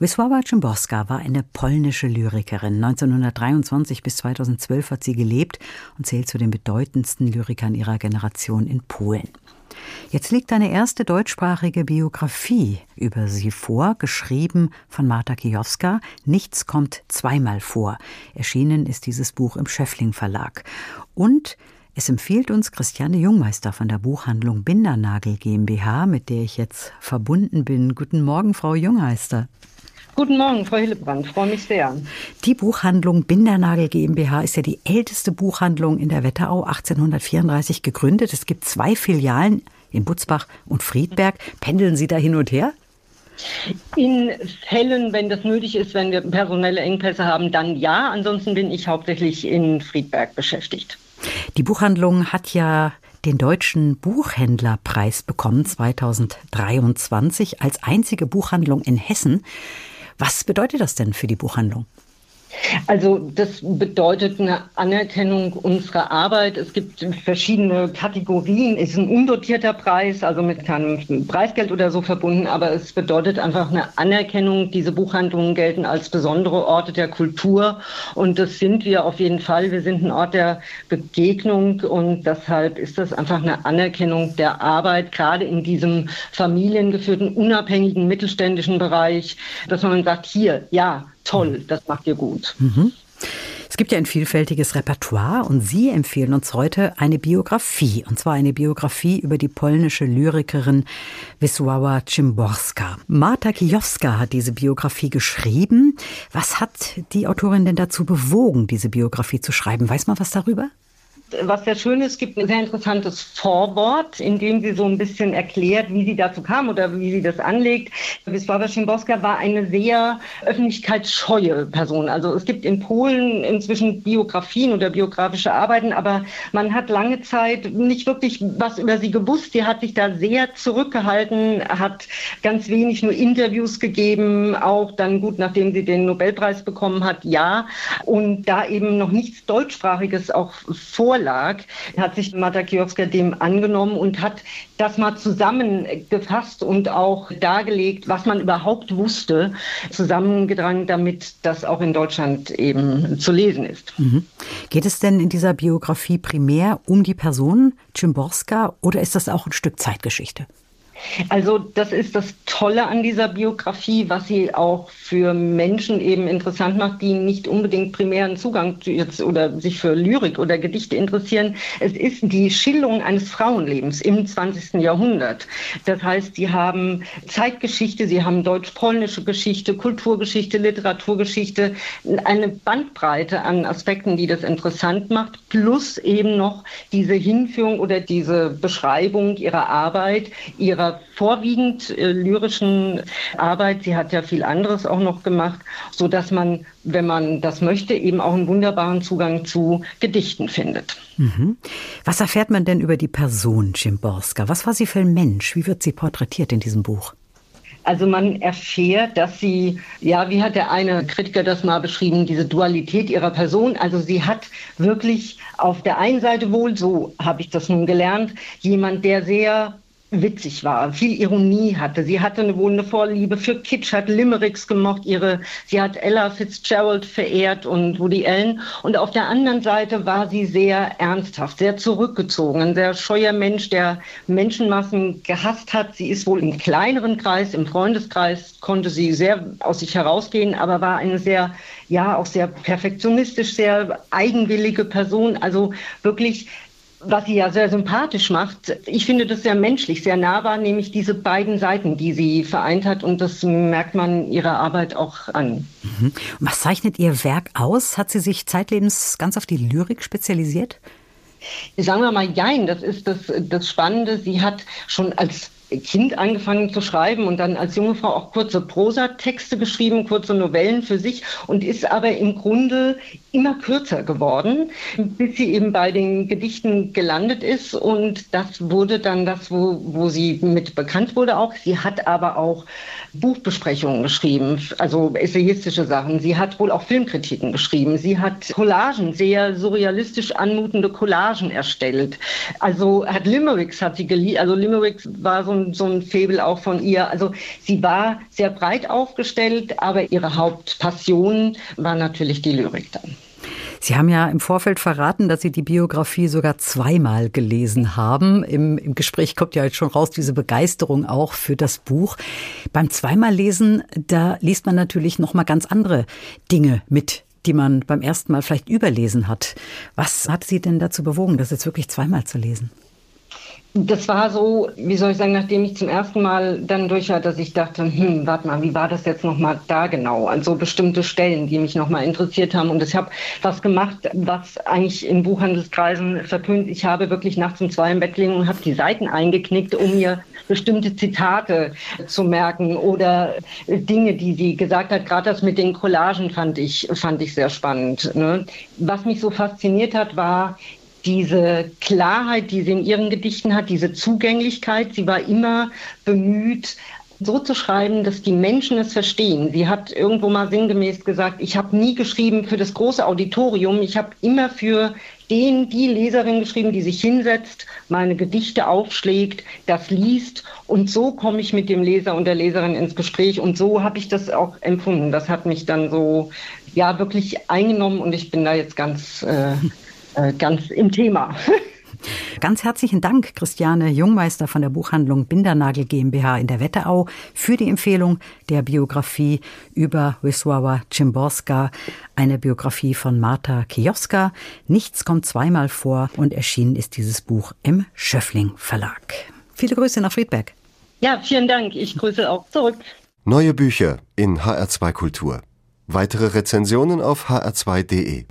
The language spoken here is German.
Wisława Szymborska war eine polnische Lyrikerin. 1923 bis 2012 hat sie gelebt und zählt zu den bedeutendsten Lyrikern ihrer Generation in Polen. Jetzt liegt eine erste deutschsprachige Biografie über sie vor, geschrieben von Marta Kijowska. Nichts kommt zweimal vor. Erschienen ist dieses Buch im Schöffling Verlag. Und es empfiehlt uns Christiane Jungmeister von der Buchhandlung Bindernagel GmbH, mit der ich jetzt verbunden bin. Guten Morgen, Frau Jungmeister. Guten Morgen, Frau Hillebrand, freue mich sehr. Die Buchhandlung Bindernagel GmbH ist ja die älteste Buchhandlung in der Wetterau, 1834 gegründet. Es gibt zwei Filialen in Butzbach und Friedberg. Pendeln Sie da hin und her? In Fällen, wenn das nötig ist, wenn wir personelle Engpässe haben, dann ja. Ansonsten bin ich hauptsächlich in Friedberg beschäftigt. Die Buchhandlung hat ja den Deutschen Buchhändlerpreis bekommen 2023 als einzige Buchhandlung in Hessen. Was bedeutet das denn für die Buchhandlung? Also das bedeutet eine Anerkennung unserer Arbeit. Es gibt verschiedene Kategorien. Es ist ein undotierter Preis, also mit keinem Preisgeld oder so verbunden, aber es bedeutet einfach eine Anerkennung. Diese Buchhandlungen gelten als besondere Orte der Kultur und das sind wir auf jeden Fall. Wir sind ein Ort der Begegnung und deshalb ist das einfach eine Anerkennung der Arbeit, gerade in diesem familiengeführten, unabhängigen mittelständischen Bereich, dass man sagt, hier, ja, toll, das macht ihr gut. Mhm. Es gibt ja ein vielfältiges Repertoire und Sie empfehlen uns heute eine Biografie, und zwar eine Biografie über die polnische Lyrikerin Wisława Szymborska. Marta Kijowska hat diese Biografie geschrieben. Was hat die Autorin denn dazu bewogen, diese Biografie zu schreiben? Weiß man was darüber? Was sehr schön ist, gibt ein sehr interessantes Vorwort, in dem sie so ein bisschen erklärt, wie sie dazu kam oder wie sie das anlegt. Wisława Szymborska war eine sehr öffentlichkeitsscheue Person. Also es gibt in Polen inzwischen Biografien oder biografische Arbeiten, aber man hat lange Zeit nicht wirklich was über sie gewusst. Sie hat sich da sehr zurückgehalten, hat ganz wenig nur Interviews gegeben, auch dann gut, nachdem sie den Nobelpreis bekommen hat, ja. Und da eben noch nichts Deutschsprachiges auch vor vorlag, hat sich Marta Kiowska dem angenommen und hat das mal zusammengefasst und auch dargelegt, was man überhaupt wusste, zusammengedrang, damit das auch in Deutschland eben zu lesen ist. Mhm. Geht es denn in dieser Biografie primär um die Person Czimborska oder ist das auch ein Stück Zeitgeschichte? Also das ist das Tolle an dieser Biografie, was sie auch für Menschen eben interessant macht, die nicht unbedingt primären Zugang zu jetzt oder sich für Lyrik oder Gedichte interessieren. Es ist die Schilderung eines Frauenlebens im 20. Jahrhundert. Das heißt, sie haben Zeitgeschichte, sie haben deutsch-polnische Geschichte, Kulturgeschichte, Literaturgeschichte, eine Bandbreite an Aspekten, die das interessant macht, plus eben noch diese Hinführung oder diese Beschreibung ihrer Arbeit, ihrer vorwiegend äh, lyrischen Arbeit. Sie hat ja viel anderes auch noch gemacht, so dass man, wenn man das möchte, eben auch einen wunderbaren Zugang zu Gedichten findet. Mhm. Was erfährt man denn über die Person Szymborska? Was war sie für ein Mensch? Wie wird sie porträtiert in diesem Buch? Also man erfährt, dass sie, ja, wie hat der eine Kritiker das mal beschrieben, diese Dualität ihrer Person. Also sie hat wirklich auf der einen Seite wohl, so habe ich das nun gelernt, jemand, der sehr witzig war, viel Ironie hatte. Sie hatte eine wohl eine Vorliebe für Kitsch, hat Limericks gemocht, ihre, sie hat Ella Fitzgerald verehrt und Woody Allen. Und auf der anderen Seite war sie sehr ernsthaft, sehr zurückgezogen, ein sehr scheuer Mensch, der Menschenmassen gehasst hat. Sie ist wohl im kleineren Kreis, im Freundeskreis konnte sie sehr aus sich herausgehen, aber war eine sehr, ja, auch sehr perfektionistisch, sehr eigenwillige Person. Also wirklich was sie ja sehr sympathisch macht. Ich finde das sehr menschlich, sehr nahbar, nämlich diese beiden Seiten, die sie vereint hat. Und das merkt man ihrer Arbeit auch an. Mhm. Was zeichnet ihr Werk aus? Hat sie sich zeitlebens ganz auf die Lyrik spezialisiert? Sagen wir mal, jein, das ist das, das Spannende. Sie hat schon als Kind angefangen zu schreiben und dann als junge Frau auch kurze Prosatexte geschrieben, kurze Novellen für sich und ist aber im Grunde immer kürzer geworden, bis sie eben bei den Gedichten gelandet ist und das wurde dann das, wo, wo sie mit bekannt wurde auch. Sie hat aber auch Buchbesprechungen geschrieben, also essayistische Sachen. Sie hat wohl auch Filmkritiken geschrieben. Sie hat Collagen, sehr surrealistisch anmutende Collagen erstellt. Also hat Limericks hat sie geliebt, also Limericks war so ein, so ein Febel auch von ihr. Also sie war sehr breit aufgestellt, aber ihre Hauptpassion war natürlich die Lyrik dann. Sie haben ja im Vorfeld verraten, dass Sie die Biografie sogar zweimal gelesen haben. Im, Im, Gespräch kommt ja jetzt schon raus diese Begeisterung auch für das Buch. Beim zweimal Lesen, da liest man natürlich noch mal ganz andere Dinge mit, die man beim ersten Mal vielleicht überlesen hat. Was hat Sie denn dazu bewogen, das jetzt wirklich zweimal zu lesen? Das war so, wie soll ich sagen, nachdem ich zum ersten Mal dann durch war, dass ich dachte, hm, warte mal, wie war das jetzt nochmal da genau? Also bestimmte Stellen, die mich nochmal interessiert haben. Und ich habe was gemacht, was eigentlich in Buchhandelskreisen verpönt. Ich habe wirklich nachts um zwei im Bett gelegen und habe die Seiten eingeknickt, um mir bestimmte Zitate zu merken oder Dinge, die sie gesagt hat. Gerade das mit den Collagen fand ich, fand ich sehr spannend. Ne? Was mich so fasziniert hat, war, diese Klarheit, die sie in ihren Gedichten hat, diese Zugänglichkeit. Sie war immer bemüht, so zu schreiben, dass die Menschen es verstehen. Sie hat irgendwo mal sinngemäß gesagt, ich habe nie geschrieben für das große Auditorium, ich habe immer für den, die Leserin geschrieben, die sich hinsetzt, meine Gedichte aufschlägt, das liest und so komme ich mit dem Leser und der Leserin ins Gespräch und so habe ich das auch empfunden. Das hat mich dann so ja wirklich eingenommen und ich bin da jetzt ganz äh, ganz im Thema. Ganz herzlichen Dank, Christiane Jungmeister von der Buchhandlung Bindernagel GmbH in der Wetterau für die Empfehlung der Biografie über Wisława Szymborska, eine Biografie von Marta Kioska. Nichts kommt zweimal vor und erschienen ist dieses Buch im Schöffling Verlag. Viele Grüße nach Friedberg. Ja, vielen Dank. Ich grüße auch zurück. Neue Bücher in HR2 Kultur. Weitere Rezensionen auf hr2.de.